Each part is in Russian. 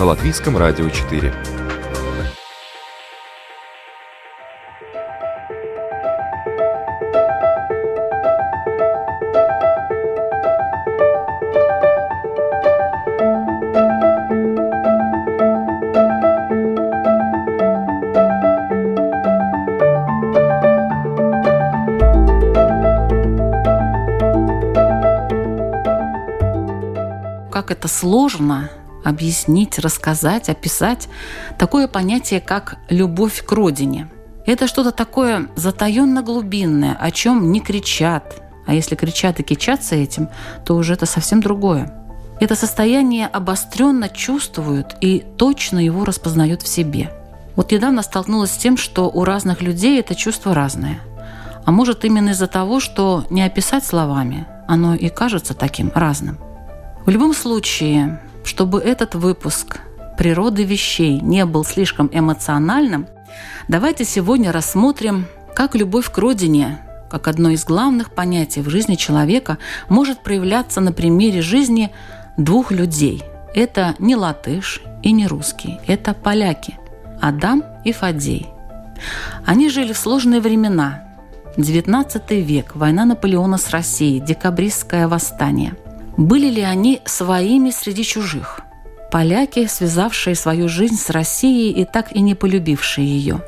на Латвийском радио 4. Как это сложно объяснить, рассказать, описать такое понятие, как любовь к родине. Это что-то такое затаенно-глубинное, о чем не кричат. А если кричат и кичатся этим, то уже это совсем другое. Это состояние обостренно чувствуют и точно его распознают в себе. Вот недавно столкнулась с тем, что у разных людей это чувство разное. А может именно из-за того, что не описать словами, оно и кажется таким разным. В любом случае, чтобы этот выпуск природы вещей не был слишком эмоциональным, давайте сегодня рассмотрим, как любовь к родине, как одно из главных понятий в жизни человека, может проявляться на примере жизни двух людей. Это не латыш и не русский, это поляки – Адам и Фадей. Они жили в сложные времена. 19 век, война Наполеона с Россией, декабристское восстание – были ли они своими среди чужих? Поляки, связавшие свою жизнь с Россией и так и не полюбившие ее,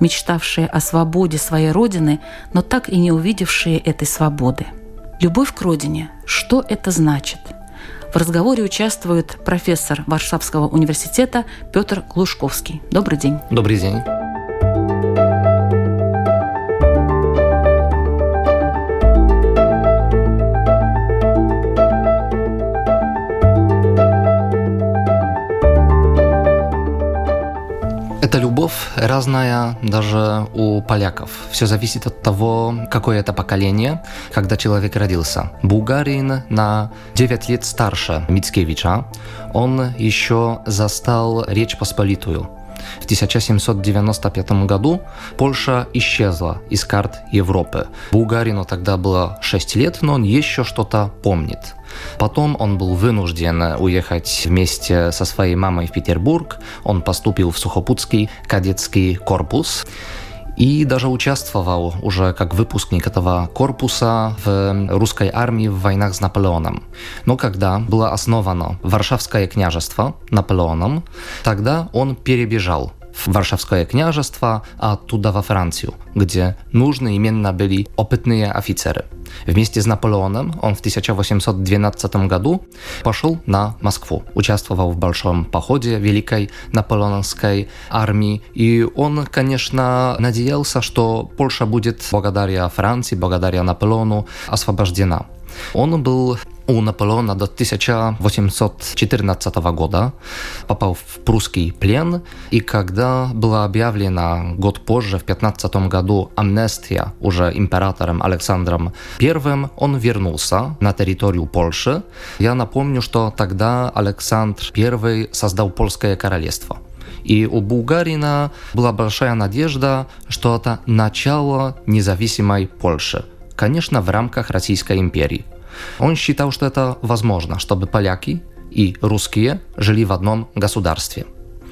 мечтавшие о свободе своей родины, но так и не увидевшие этой свободы. Любовь к родине. Что это значит? В разговоре участвует профессор Варшавского университета Петр Глушковский. Добрый день. Добрый день. Разная даже у поляков. Все зависит от того, какое это поколение, когда человек родился. Булгарин на 9 лет старше Мицкевича. Он еще застал Речь Посполитую. В 1795 году Польша исчезла из карт Европы. Булгарину тогда было 6 лет, но он еще что-то помнит. Потом он был вынужден уехать вместе со своей мамой в Петербург. Он поступил в Сухопутский кадетский корпус и даже участвовал уже как выпускник этого корпуса в русской армии в войнах с Наполеоном. Но когда было основано Варшавское княжество Наполеоном, тогда он перебежал в Варшавское княжество, а оттуда во Францию, где нужны именно были опытные офицеры. Вместе с Наполеоном он в 1812 году пошел на Москву, участвовал в большом походе Великой Наполеоновской армии, и он, конечно, надеялся, что Польша будет благодаря Франции, благодаря Наполеону освобождена. Он был у Наполеона до 1814 года, попал в прусский плен, и когда была объявлена год позже, в 15 году, амнестия уже императором Александром I, он вернулся на территорию Польши. Я напомню, что тогда Александр I создал Польское королевство. И у Булгарина была большая надежда, что это начало независимой Польши. Конечно, в рамках Российской империи. Он считал, что это возможно, чтобы поляки и русские жили в одном государстве.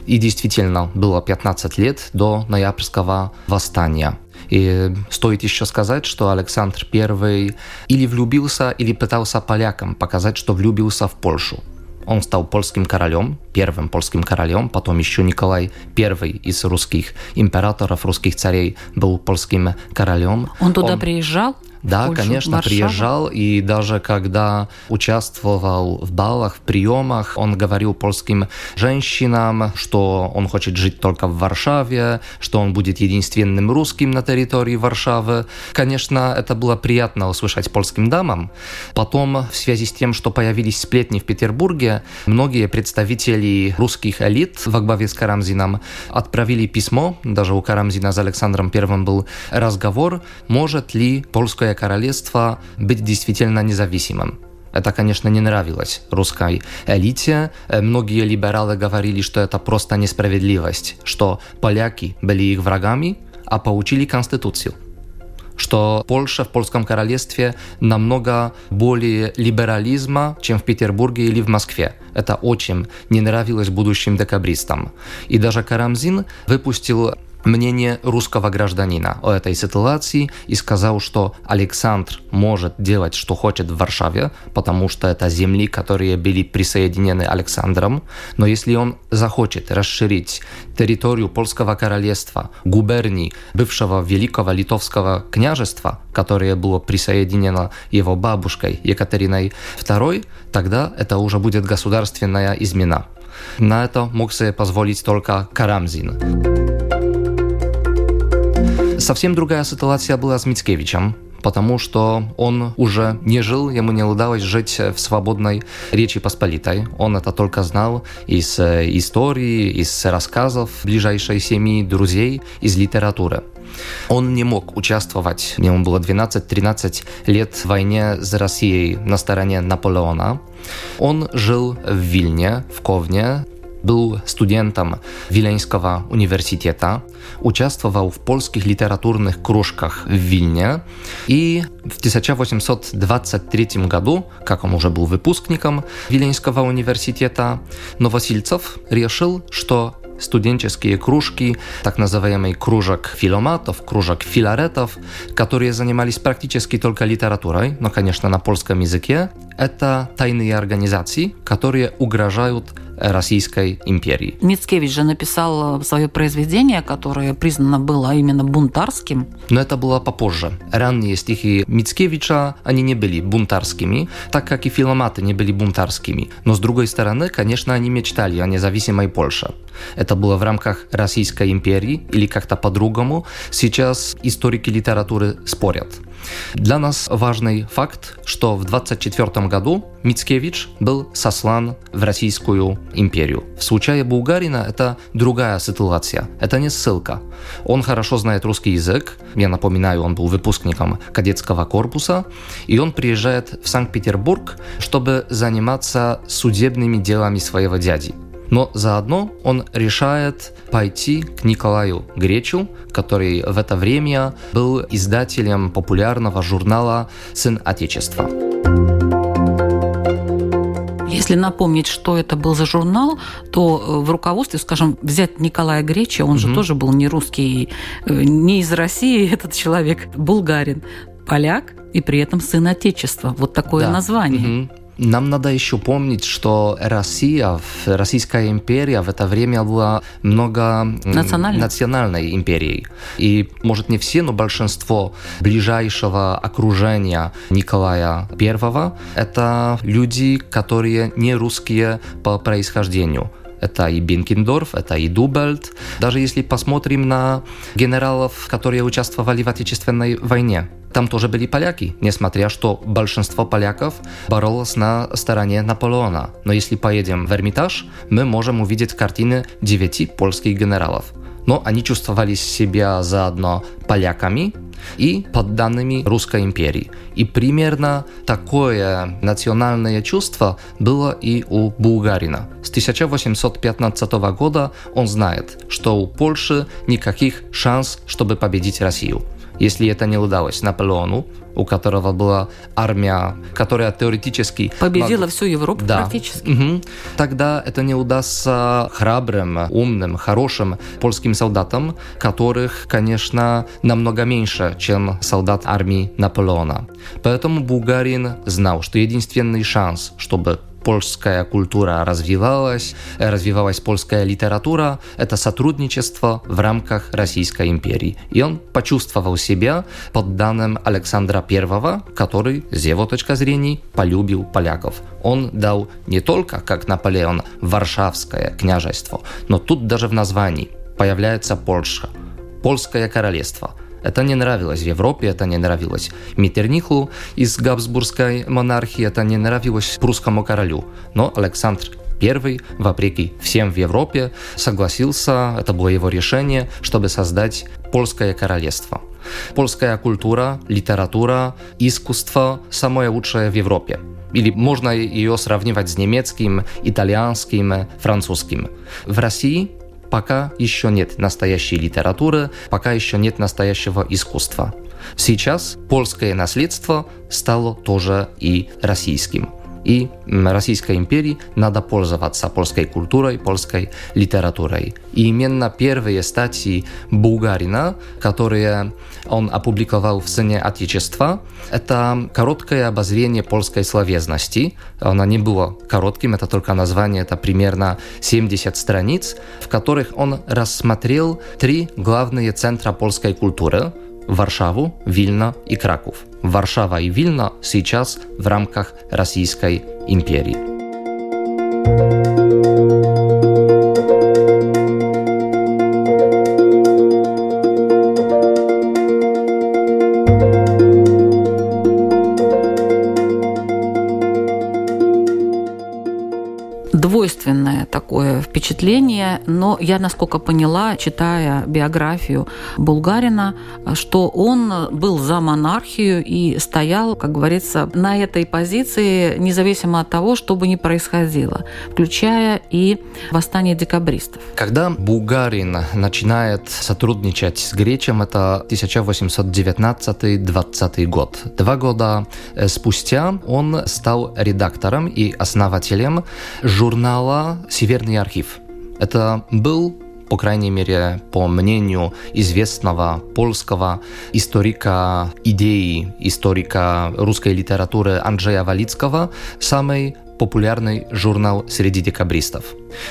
И действительно, было 15 лет до ноябрьского восстания. И стоит еще сказать, что Александр I или влюбился, или пытался полякам показать, что влюбился в Польшу. Он стал польским королем, первым польским королем, потом еще Николай I из русских императоров, русских царей был польским королем. Он туда он... приезжал? Да, Польшу, конечно, Варшаву? приезжал, и даже когда участвовал в балах, в приемах, он говорил польским женщинам, что он хочет жить только в Варшаве, что он будет единственным русским на территории Варшавы. Конечно, это было приятно услышать польским дамам. Потом, в связи с тем, что появились сплетни в Петербурге, многие представители русских элит во главе с Карамзином отправили письмо, даже у Карамзина с Александром I был разговор, может ли польское королевство быть действительно независимым. Это, конечно, не нравилось русской элите. Многие либералы говорили, что это просто несправедливость, что поляки были их врагами, а получили конституцию что Польша в польском королевстве намного более либерализма, чем в Петербурге или в Москве. Это очень не нравилось будущим декабристам. И даже Карамзин выпустил мнение русского гражданина о этой ситуации и сказал, что Александр может делать, что хочет в Варшаве, потому что это земли, которые были присоединены Александром, но если он захочет расширить территорию Польского королевства, губерний бывшего Великого Литовского княжества, которое было присоединено его бабушкой Екатериной II, тогда это уже будет государственная измена. На это мог себе позволить только Карамзин. Совсем другая ситуация была с Мицкевичем, потому что он уже не жил, ему не удалось жить в свободной Речи Посполитой. Он это только знал из истории, из рассказов ближайшей семьи, друзей, из литературы. Он не мог участвовать, ему было 12-13 лет в войне с Россией на стороне Наполеона. Он жил в Вильне, в Ковне, był studentem Wileńskiego Uniwersytetu, участвовал в польских литературных кружках в Вильне и в 1823 году, как он уже был выпускником Виленского университета, Новосильцев решил, что студенческие кружки, так называемый кружок филоматов, кружок филаретов, которые занимались практически только литературой, но, конечно, на польском языке, это тайные организации, которые угрожают Российской империи. Мицкевич же написал свое произведение, которое признано было именно бунтарским. Но это было попозже. Ранние стихи Мицкевича, они не были бунтарскими, так как и филоматы не были бунтарскими. Но с другой стороны, конечно, они мечтали о независимой Польше. Это было в рамках Российской империи или как-то по-другому. Сейчас историки литературы спорят. Для нас важный факт, что в 24 году Мицкевич был сослан в Российскую империю. В случае Булгарина это другая ситуация, это не ссылка. Он хорошо знает русский язык, я напоминаю, он был выпускником кадетского корпуса, и он приезжает в Санкт-Петербург, чтобы заниматься судебными делами своего дяди. Но заодно он решает пойти к Николаю Гречу, который в это время был издателем популярного журнала «Сын Отечества». Если напомнить, что это был за журнал, то э, в руководстве, скажем, взять Николая Греча, он mm-hmm. же тоже был не русский, э, не из России этот человек, булгарин, поляк и при этом сын Отечества. Вот такое да. название. Mm-hmm. Нам надо еще помнить, что Россия, Российская империя в это время была много национальной империей. И, может, не все, но большинство ближайшего окружения Николая I – это люди, которые не русские по происхождению. Это и Бенкендорф, это и Дубельт. Даже если посмотрим на генералов, которые участвовали в Отечественной войне, там тоже были поляки, несмотря что большинство поляков боролось на стороне Наполеона. Но если поедем в Эрмитаж, мы можем увидеть картины девяти польских генералов. Но они чувствовали себя заодно поляками и подданными Русской империи. И примерно такое национальное чувство было и у Булгарина. С 1815 года он знает, что у Польши никаких шанс, чтобы победить Россию. Если это не удалось Наполеону, у которого была армия, которая теоретически... Победила мог... всю Европу да. практически. Угу. Тогда это не удастся храбрым, умным, хорошим польским солдатам, которых, конечно, намного меньше, чем солдат армии Наполеона. Поэтому Булгарин знал, что единственный шанс, чтобы польская культура развивалась, развивалась польская литература, это сотрудничество в рамках Российской империи. И он почувствовал себя подданным Александра I, который, с его точки зрения, полюбил поляков. Он дал не только, как Наполеон, Варшавское княжество, но тут даже в названии появляется Польша, Польское королевство – это не нравилось Европе, это не нравилось Митерниху из Габсбургской монархии, это не нравилось прусскому королю. Но Александр I, вопреки всем в Европе, согласился, это было его решение, чтобы создать польское королевство. Польская культура, литература, искусство – самое лучшее в Европе. Или можно ее сравнивать с немецким, итальянским, французским. В России пока еще нет настоящей литературы, пока еще нет настоящего искусства. Сейчас польское наследство стало тоже и российским и Российской империи надо пользоваться польской культурой, польской литературой. И именно первые статьи Булгарина, которые он опубликовал в «Сыне Отечества», это короткое обозрение польской словесности. Оно не было коротким, это только название, это примерно 70 страниц, в которых он рассмотрел три главные центра польской культуры – Варшаву, Вильна и Краков. Варшава и Вильна сейчас в рамках Российской империи. Впечатление, но я, насколько поняла, читая биографию Булгарина, что он был за монархию и стоял, как говорится, на этой позиции, независимо от того, что бы ни происходило, включая и восстание декабристов. Когда Булгарин начинает сотрудничать с Гречем, это 1819-20 год. Два года э, спустя он стал редактором и основателем журнала «Северный архив». Это был по крайней мере, по мнению известного польского историка идеи, историка русской литературы Анджея Валицкого, самый популярный журнал среди декабристов.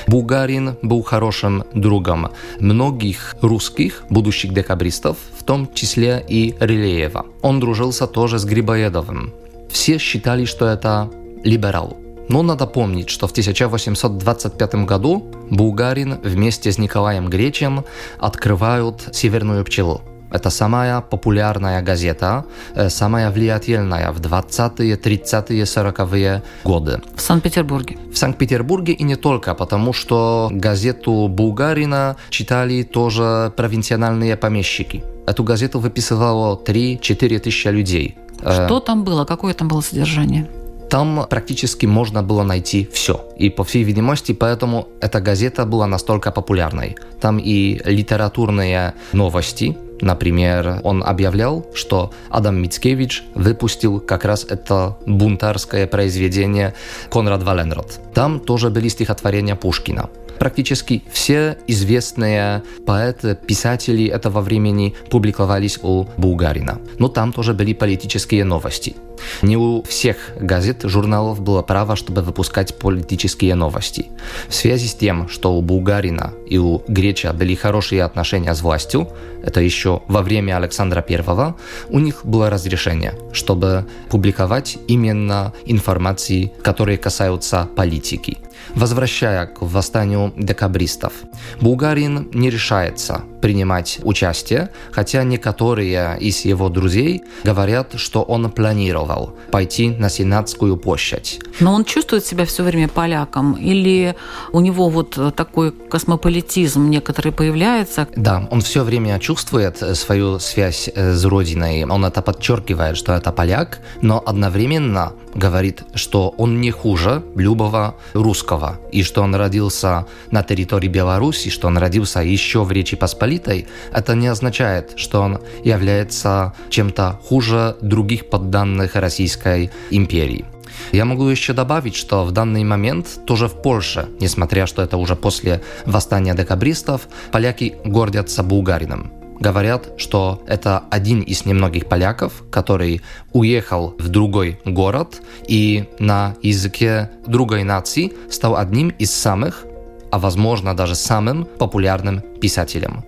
Булгарин был хорошим другом многих русских будущих декабристов, в том числе и Рилеева. Он дружился тоже с Грибоедовым. Все считали, что это либерал. Но надо помнить, что в 1825 году Булгарин вместе с Николаем Гречем открывают «Северную пчелу». Это самая популярная газета, самая влиятельная в 20-е, 30-е, 40-е годы. В Санкт-Петербурге. В Санкт-Петербурге и не только, потому что газету Булгарина читали тоже провинциональные помещики. Эту газету выписывало 3-4 тысячи людей. Что там было? Какое там было содержание? Там практически можно было найти все. И по всей видимости, поэтому эта газета была настолько популярной. Там и литературные новости, Например, он объявлял, что Адам Мицкевич выпустил как раз это бунтарское произведение Конрад Валенрод. Там тоже были стихотворения Пушкина. Практически все известные поэты, писатели этого времени публиковались у Булгарина. Но там тоже были политические новости. Не у всех газет, журналов было право, чтобы выпускать политические новости. В связи с тем, что у Булгарина и у Греча были хорошие отношения с властью, это еще во время Александра I, у них было разрешение, чтобы публиковать именно информации, которые касаются политики. Возвращая к восстанию декабристов, Булгарин не решается принимать участие, хотя некоторые из его друзей говорят, что он планировал пойти на Сенатскую площадь. Но он чувствует себя все время поляком или у него вот такой космополитизм некоторый появляется? Да, он все время чувствует свою связь э, с родиной. Он это подчеркивает, что это поляк, но одновременно говорит, что он не хуже любого русского, и что он родился на территории Беларуси, что он родился еще в Речи Посполитой, это не означает, что он является чем-то хуже других подданных Российской империи. Я могу еще добавить, что в данный момент тоже в Польше, несмотря что это уже после восстания декабристов, поляки гордятся булгарином говорят, что это один из немногих поляков, который уехал в другой город и на языке другой нации стал одним из самых, а возможно даже самым популярным писателем.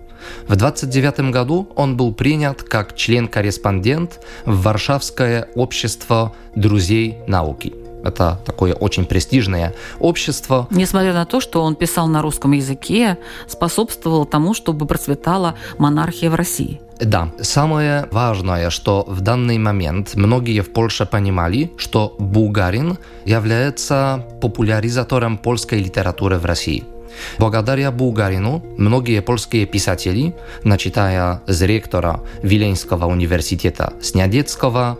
В 29 году он был принят как член-корреспондент в Варшавское общество друзей науки. Это такое очень престижное общество. Несмотря на то, что он писал на русском языке, способствовал тому, чтобы процветала монархия в России. Да, самое важное, что в данный момент многие в Польше понимали, что Булгарин является популяризатором польской литературы в России. Благодаря Булгарину многие польские писатели, начиная с ректора Виленского университета Снядецкого,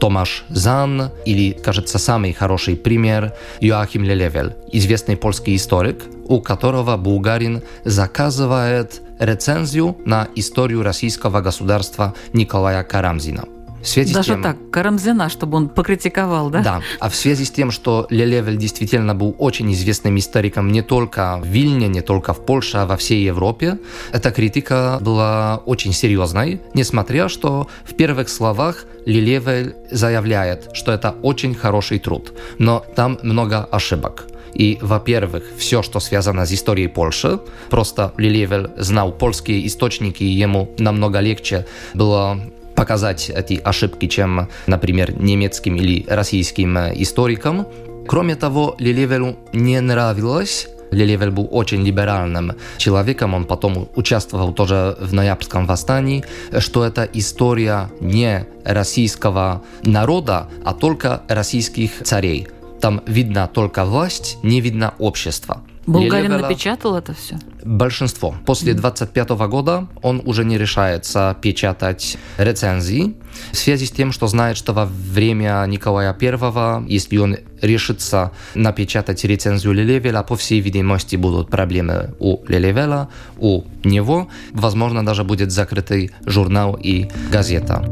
Tomasz Zan или, кажется, самый хороший пример Joachim Lelewel, известный польский историк, у которого Булгарин заказывает рецензию на историю российского государства Николая Карамзина. В связи Даже с тем, так, Карамзина, чтобы он покритиковал, да? Да, а в связи с тем, что Лелевель действительно был очень известным историком не только в Вильне, не только в Польше, а во всей Европе, эта критика была очень серьезной, несмотря что в первых словах Лелевель заявляет, что это очень хороший труд, но там много ошибок. И, во-первых, все, что связано с историей Польши, просто Лилевель знал польские источники, и ему намного легче было показать эти ошибки, чем, например, немецким или российским историкам. Кроме того, Лилевелю не нравилось Лелевель был очень либеральным человеком, он потом участвовал тоже в ноябрьском восстании, что это история не российского народа, а только российских царей. Там видно только власть, не видно общество. Булгарин Лелевела, напечатал это все? Большинство. После 25 года он уже не решается печатать рецензии в связи с тем, что знает, что во время Николая I, если он решится напечатать рецензию Лелевела, по всей видимости будут проблемы у Лелевела, у него. Возможно, даже будет закрытый журнал и газета.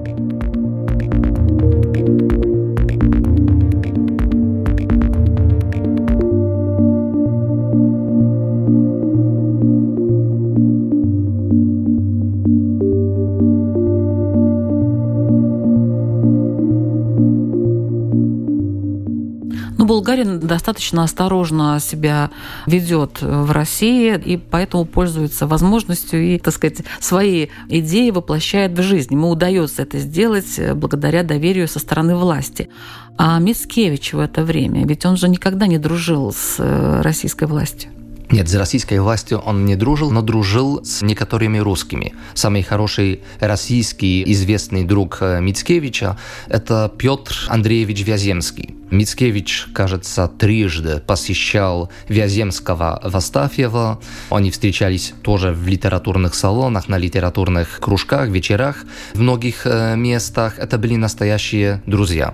Булгарин достаточно осторожно себя ведет в России и поэтому пользуется возможностью и, так сказать, свои идеи воплощает в жизнь. Ему удается это сделать благодаря доверию со стороны власти. А Мицкевич в это время, ведь он же никогда не дружил с э, российской властью. Нет, с российской властью он не дружил, но дружил с некоторыми русскими. Самый хороший российский известный друг э, Мицкевича – это Петр Андреевич Вяземский. Мицкевич, кажется, трижды посещал Вяземского в Астафьево. Они встречались тоже в литературных салонах, на литературных кружках, вечерах в многих э, местах. Это были настоящие друзья.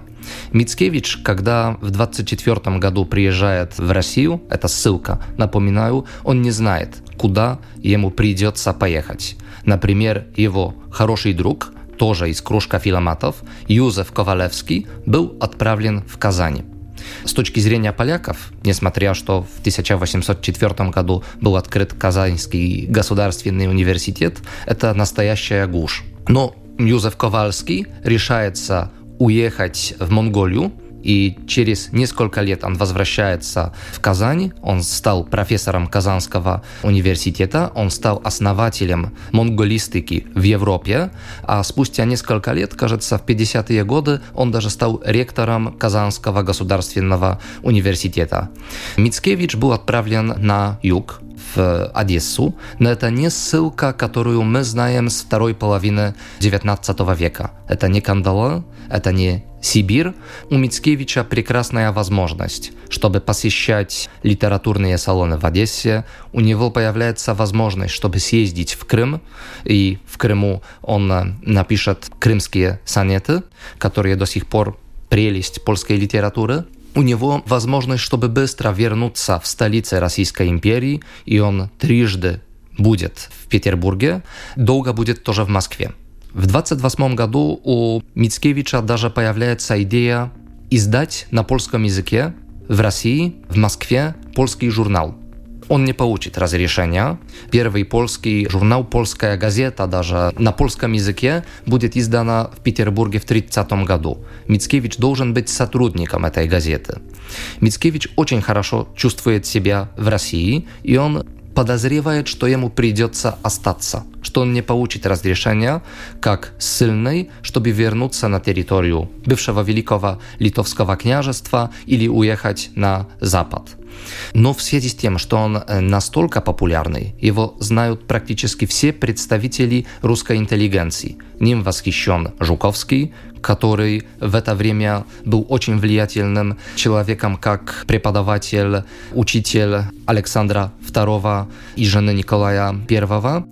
Мицкевич, когда в 24 году приезжает в Россию, это ссылка, напоминаю, он не знает, куда ему придется поехать. Например, его хороший друг, тоже из кружка филоматов, Юзеф Ковалевский, был отправлен в Казань. С точки зрения поляков, несмотря что в 1804 году был открыт Казанский государственный университет, это настоящая гушь. Но Юзеф Ковальский решается уехать в Монголию, и через несколько лет он возвращается в Казань. Он стал профессором Казанского университета, он стал основателем монголистики в Европе, а спустя несколько лет, кажется, в 50-е годы, он даже стал ректором Казанского государственного университета. Мицкевич был отправлен на юг, в Одессу, но это не ссылка, которую мы знаем с второй половины XIX века. Это не Кандала, это не Сибирь. У Мицкевича прекрасная возможность, чтобы посещать литературные салоны в Одессе. У него появляется возможность, чтобы съездить в Крым, и в Крыму он э, напишет крымские сонеты, которые до сих пор прелесть польской литературы у него возможность, чтобы быстро вернуться в столице Российской империи, и он трижды будет в Петербурге, долго будет тоже в Москве. В 28 году у Мицкевича даже появляется идея издать на польском языке в России, в Москве, польский журнал. он не получит разрешения. Первый польский журнал «Польская газета» даже на польском языке будет издана в Петербурге в 30 году. Мицкевич должен быть сотрудником этой газеты. Мицкевич очень хорошо чувствует себя в России, и он подозревает, что ему придется остаться, что он не получит разрешения как сильный, чтобы вернуться на территорию бывшего Великого Литовского княжества или уехать на Запад. Но в связи с тем, что он э, настолько популярный, его знают практически все представители русской интеллигенции. Ним восхищен Жуковский, который в это время был очень влиятельным человеком как преподаватель, учитель Александра II и жены Николая I.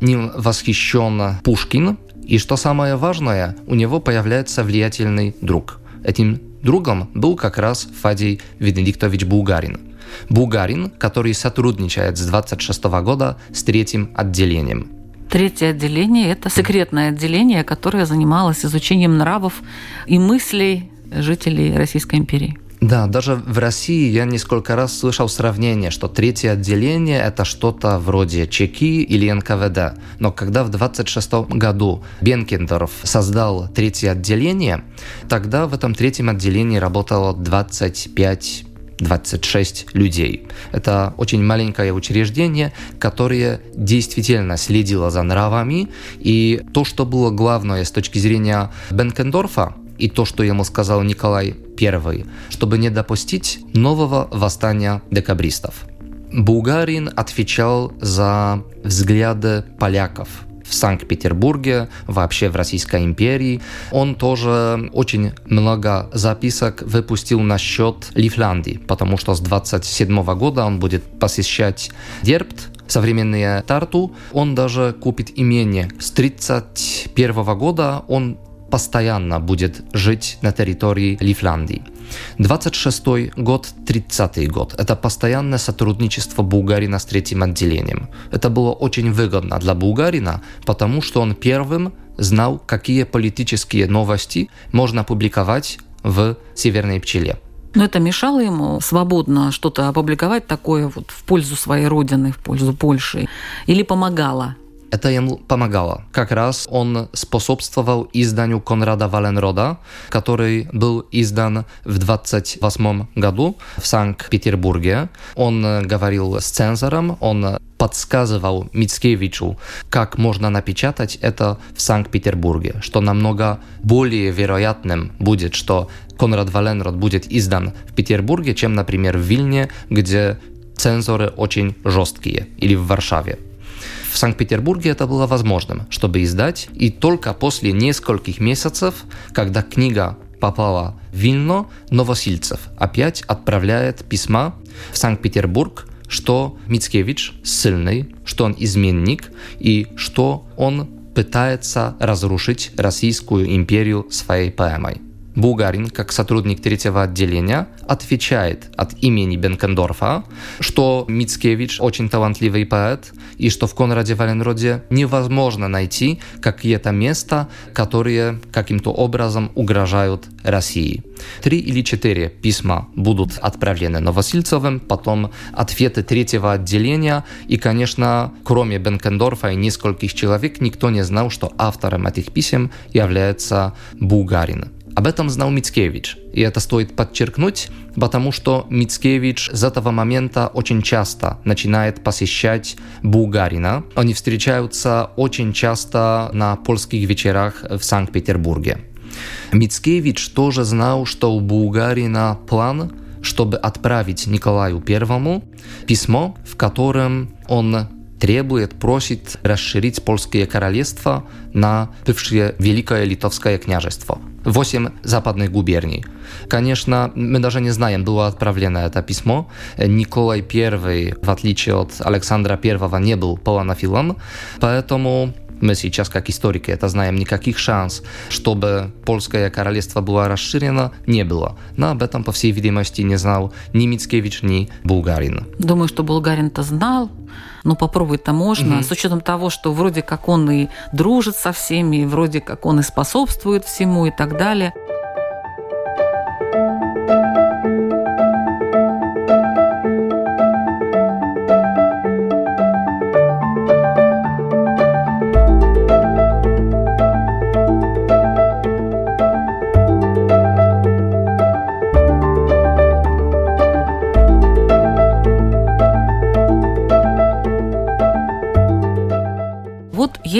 Ним восхищен Пушкин, и что самое важное, у него появляется влиятельный друг. Этим другом был как раз Фадий Венедиктович Булгарин. Булгарин, который сотрудничает с 26 года с третьим отделением. Третье отделение – это секретное отделение, которое занималось изучением нравов и мыслей жителей Российской империи. Да, даже в России я несколько раз слышал сравнение, что третье отделение – это что-то вроде ЧЕКИ или НКВД. Но когда в 26 году Бенкендорф создал третье отделение, тогда в этом третьем отделении работало 25 26 людей. Это очень маленькое учреждение, которое действительно следило за нравами, и то, что было главное с точки зрения Бенкендорфа, и то, что ему сказал Николай I, чтобы не допустить нового восстания декабристов. Булгарин отвечал за взгляды поляков в Санкт-Петербурге, вообще в Российской империи. Он тоже очень много записок выпустил насчет Лифляндии, потому что с 27 года он будет посещать Дербт, современные Тарту. Он даже купит имение. С 31 года он постоянно будет жить на территории Лифляндии. 26 год, 30 год. Это постоянное сотрудничество Булгарина с третьим отделением. Это было очень выгодно для Булгарина, потому что он первым знал, какие политические новости можно публиковать в «Северной пчеле». Но это мешало ему свободно что-то опубликовать такое вот в пользу своей родины, в пользу Польши? Или помогало? Это ему помогало. Как раз он способствовал изданию Конрада Валенрода, который был издан в 28 году в Санкт-Петербурге. Он говорил с цензором, он подсказывал Мицкевичу, как можно напечатать это в Санкт-Петербурге, что намного более вероятным будет, что Конрад Валенрод будет издан в Петербурге, чем, например, в Вильне, где цензоры очень жесткие, или в Варшаве. В Санкт-Петербурге это было возможным, чтобы издать, и только после нескольких месяцев, когда книга попала в Вильно, Новосильцев опять отправляет письма в Санкт-Петербург, что Мицкевич сильный, что он изменник и что он пытается разрушить Российскую империю своей поэмой. Булгарин, как сотрудник третьего отделения, отвечает от имени Бенкендорфа, что Мицкевич очень талантливый поэт, и что в Конраде Валенроде невозможно найти какие-то места, которые каким-то образом угрожают России. Три или четыре письма будут отправлены Новосильцевым, потом ответы третьего отделения, и, конечно, кроме Бенкендорфа и нескольких человек, никто не знал, что автором этих писем является Булгарин. Об этом знал Мицкевич, и это стоит подчеркнуть, потому что Мицкевич с этого момента очень часто начинает посещать Булгарина. Они встречаются очень часто на польских вечерах в Санкт-Петербурге. Мицкевич тоже знал, что у Булгарина план, чтобы отправить Николаю I письмо, в котором он требует, просит расширить польское королевство на бывшее Великое Литовское княжество. Восемь западных губерний. Конечно, мы даже не знаем, было отправлено это письмо. Николай I, в отличие от Александра I, не был полонофилом, поэтому мы сейчас, как историки, это знаем, никаких шанс, чтобы польское королевство было расширено, не было. Но об этом, по всей видимости, не знал ни Мицкевич, ни Булгарин. Думаю, что Булгарин-то знал, ну попробовать-то можно, угу. с учетом того, что вроде как он и дружит со всеми, вроде как он и способствует всему и так далее.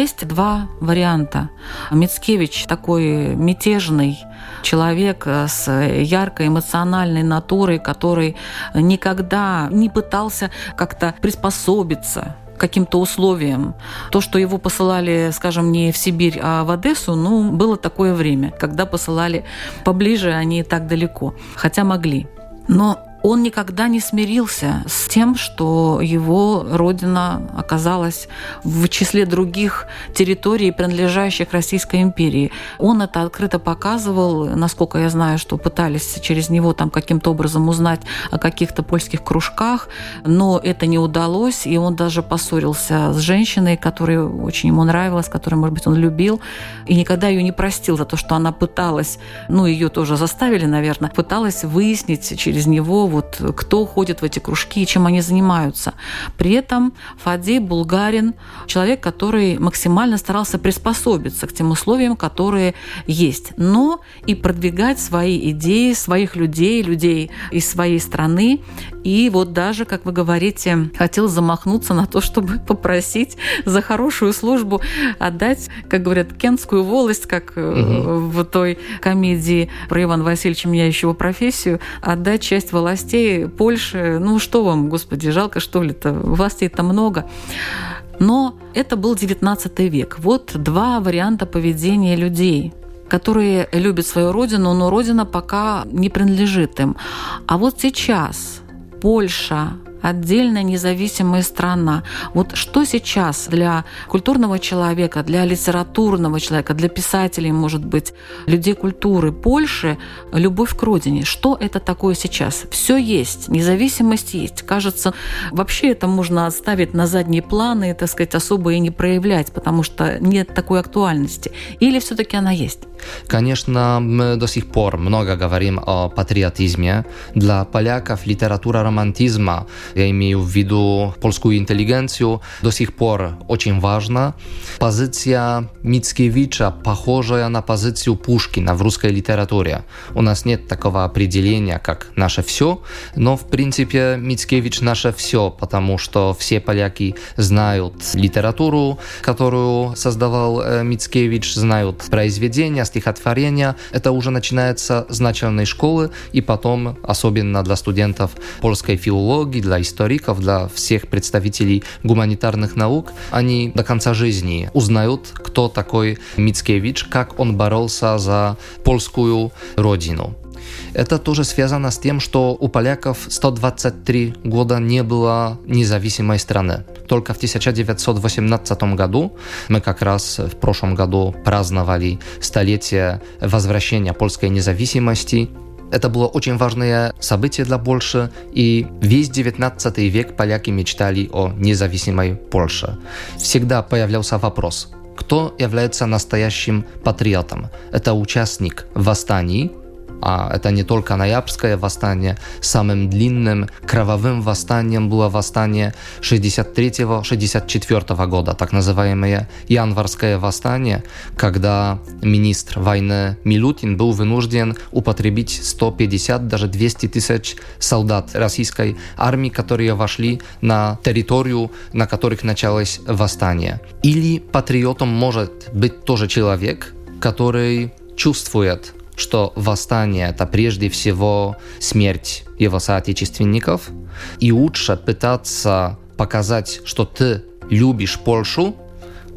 Есть два варианта. Мицкевич такой мятежный человек с яркой эмоциональной натурой, который никогда не пытался как-то приспособиться каким-то условиям. То, что его посылали, скажем, не в Сибирь, а в Одессу, ну, было такое время, когда посылали поближе, а не так далеко, хотя могли. Но он никогда не смирился с тем, что его родина оказалась в числе других территорий, принадлежащих Российской империи. Он это открыто показывал, насколько я знаю, что пытались через него там каким-то образом узнать о каких-то польских кружках, но это не удалось, и он даже поссорился с женщиной, которая очень ему нравилась, которую, может быть, он любил, и никогда ее не простил за то, что она пыталась, ну, ее тоже заставили, наверное, пыталась выяснить через него вот кто ходит в эти кружки и чем они занимаются. При этом Фадей Булгарин человек, который максимально старался приспособиться к тем условиям, которые есть, но и продвигать свои идеи, своих людей, людей из своей страны. И вот даже, как вы говорите, хотел замахнуться на то, чтобы попросить за хорошую службу отдать, как говорят, кентскую волость, как угу. в той комедии про Ивана Васильевича, меняющего профессию, отдать часть властей Польши, ну что вам, господи, жалко что ли-то, властей-то много. Но это был 19 век. Вот два варианта поведения людей которые любят свою родину, но родина пока не принадлежит им. А вот сейчас Польша, отдельная независимая страна. Вот что сейчас для культурного человека, для литературного человека, для писателей, может быть, людей культуры Польши, любовь к родине? Что это такое сейчас? Все есть, независимость есть. Кажется, вообще это можно оставить на задние планы и, так сказать, особо и не проявлять, потому что нет такой актуальности. Или все-таки она есть? Конечно, мы до сих пор много говорим о патриотизме. Для поляков литература романтизма, я имею в виду польскую интеллигенцию, до сих пор очень важна. Позиция Мицкевича похожая на позицию Пушкина в русской литературе. У нас нет такого определения, как «наше все», но в принципе Мицкевич наше все, потому что все поляки знают литературу, которую создавал Мицкевич, знают произведения, стихотворения, это уже начинается с начальной школы, и потом, особенно для студентов польской филологии, для историков, для всех представителей гуманитарных наук, они до конца жизни узнают, кто такой Мицкевич, как он боролся за польскую родину. Это тоже связано с тем, что у поляков 123 года не было независимой страны. Только в 1918 году, мы как раз в прошлом году праздновали столетие возвращения польской независимости, это было очень важное событие для Польши, и весь 19 век поляки мечтали о независимой Польше. Всегда появлялся вопрос, кто является настоящим патриотом? Это участник восстаний, а это не только ноябрьское восстание, самым длинным кровавым восстанием было восстание 63-64 года, так называемое январское восстание, когда министр войны Милутин был вынужден употребить 150, даже 200 тысяч солдат российской армии, которые вошли на территорию, на которых началось восстание. Или патриотом может быть тоже человек, который чувствует что восстание это прежде всего смерть его соотечественников, и лучше пытаться показать, что ты любишь Польшу,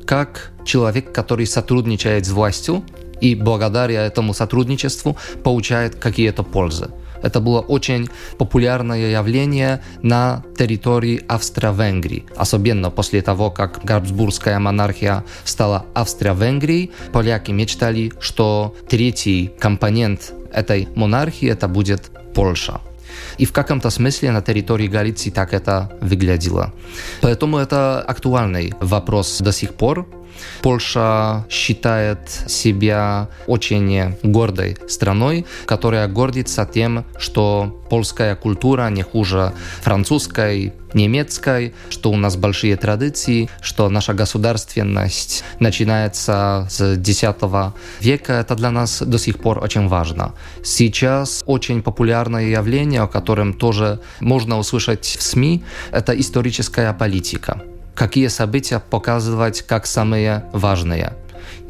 как человек, который сотрудничает с властью, и благодаря этому сотрудничеству получает какие-то пользы. Это было очень популярное явление на территории Австро-Венгрии. Особенно после того, как Габсбургская монархия стала Австро-Венгрией, поляки мечтали, что третий компонент этой монархии это будет Польша. И в каком-то смысле на территории Галиции так это выглядело. Поэтому это актуальный вопрос до сих пор. Польша считает себя очень гордой страной, которая гордится тем, что польская культура не хуже французской, немецкой, что у нас большие традиции, что наша государственность начинается с X века. Это для нас до сих пор очень важно. Сейчас очень популярное явление, о котором тоже можно услышать в СМИ, это историческая политика. Какие события показывать как самые важные,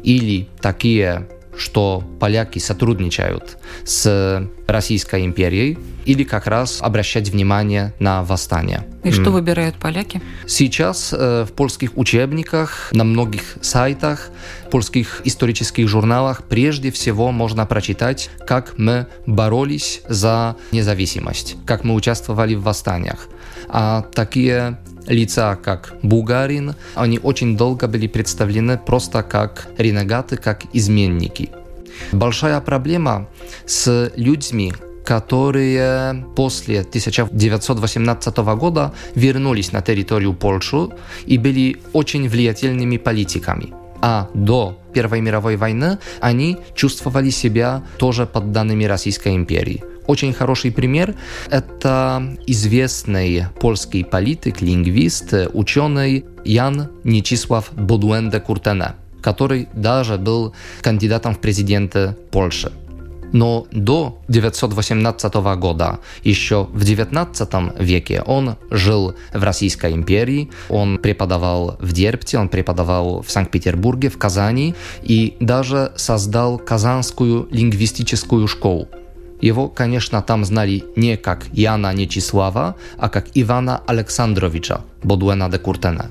или такие, что поляки сотрудничают с Российской империей, или как раз обращать внимание на восстание. И что выбирают поляки? Сейчас э, в польских учебниках, на многих сайтах, польских исторических журналах прежде всего можно прочитать, как мы боролись за независимость, как мы участвовали в восстаниях. А такие лица, как Бугарин, они очень долго были представлены просто как ренегаты, как изменники. Большая проблема с людьми, которые после 1918 года вернулись на территорию Польши и были очень влиятельными политиками. А до Первой мировой войны они чувствовали себя тоже подданными Российской империи. Очень хороший пример – это известный польский политик, лингвист, ученый Ян Нечислав Бодуэнде Куртене, который даже был кандидатом в президенты Польши. Но до 918 года, еще в 19 веке, он жил в Российской империи, он преподавал в Дербте, он преподавал в Санкт-Петербурге, в Казани и даже создал Казанскую лингвистическую школу. Его, конечно, там знали не как Яна Нечислава, а как Ивана Александровича Бодуэна де Куртена.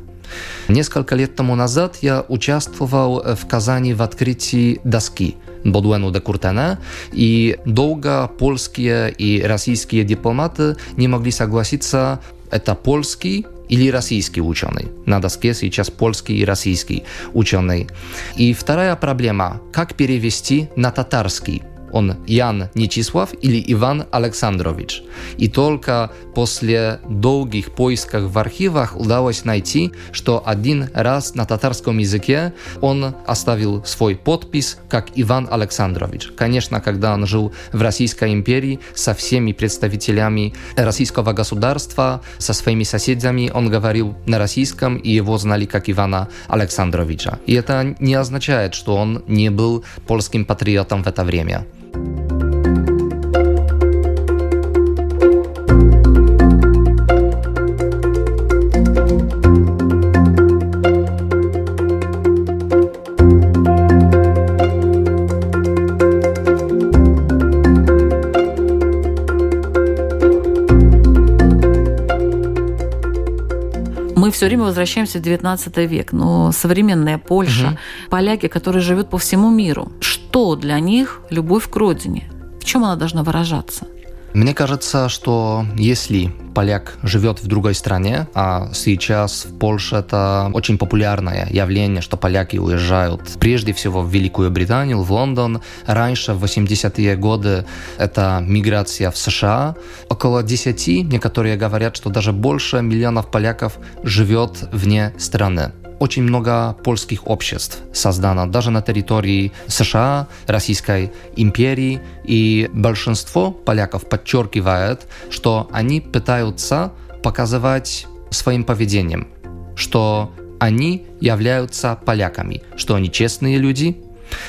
Несколько лет тому назад я участвовал в Казани в открытии доски Бодуэну де Куртена, и долго польские и российские дипломаты не могли согласиться, это польский или российский ученый. На доске сейчас польский и российский ученый. И вторая проблема, как перевести на татарский он Ян Нечислав или Иван Александрович. И только после долгих поисков в архивах удалось найти, что один раз на татарском языке он оставил свой подпись как Иван Александрович. Конечно, когда он жил в Российской империи со всеми представителями российского государства, со своими соседями, он говорил на российском, и его знали как Ивана Александровича. И это не означает, что он не был польским патриотом в это время. Все время возвращаемся в 19 век, но современная Польша, угу. поляки, которые живут по всему миру, что для них любовь к родине? В чем она должна выражаться? Мне кажется, что если поляк живет в другой стране, а сейчас в Польше это очень популярное явление, что поляки уезжают прежде всего в Великую Британию, в Лондон. Раньше, в 80-е годы, это миграция в США. Около 10, некоторые говорят, что даже больше миллионов поляков живет вне страны очень много польских обществ создано даже на территории США, Российской империи, и большинство поляков подчеркивает, что они пытаются показывать своим поведением, что они являются поляками, что они честные люди,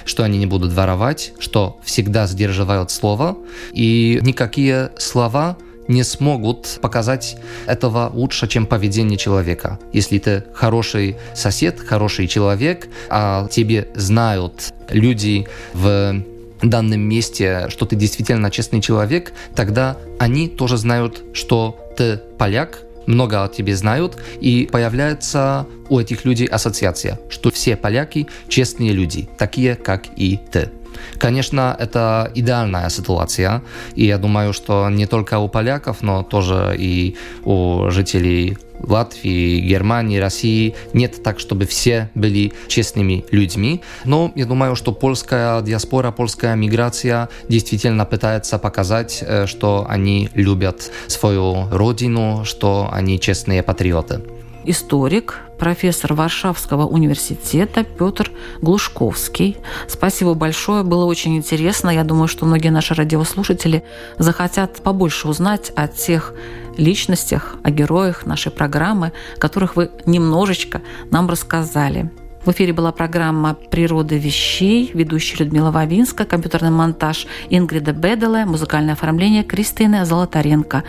что они не будут воровать, что всегда сдерживают слово, и никакие слова не смогут показать этого лучше, чем поведение человека. Если ты хороший сосед, хороший человек, а тебе знают люди в данном месте, что ты действительно честный человек, тогда они тоже знают, что ты поляк, много о тебе знают, и появляется у этих людей ассоциация, что все поляки честные люди, такие, как и ты. Конечно, это идеальная ситуация, и я думаю, что не только у поляков, но тоже и у жителей Латвии, Германии, России нет так, чтобы все были честными людьми. Но я думаю, что польская диаспора, польская миграция действительно пытается показать, э, что они любят свою родину, что они честные патриоты историк, профессор Варшавского университета Петр Глушковский. Спасибо большое, было очень интересно. Я думаю, что многие наши радиослушатели захотят побольше узнать о тех личностях, о героях нашей программы, которых вы немножечко нам рассказали. В эфире была программа «Природа вещей», ведущая Людмила Вавинска, компьютерный монтаж Ингрида Беделе, музыкальное оформление Кристины Золотаренко.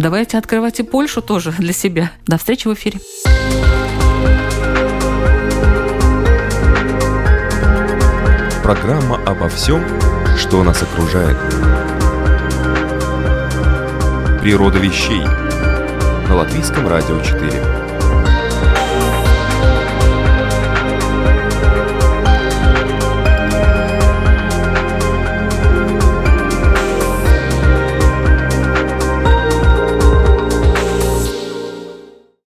Давайте открывать и Польшу тоже для себя. До встречи в эфире. Программа обо всем, что нас окружает. Природа вещей. На Латвийском радио 4.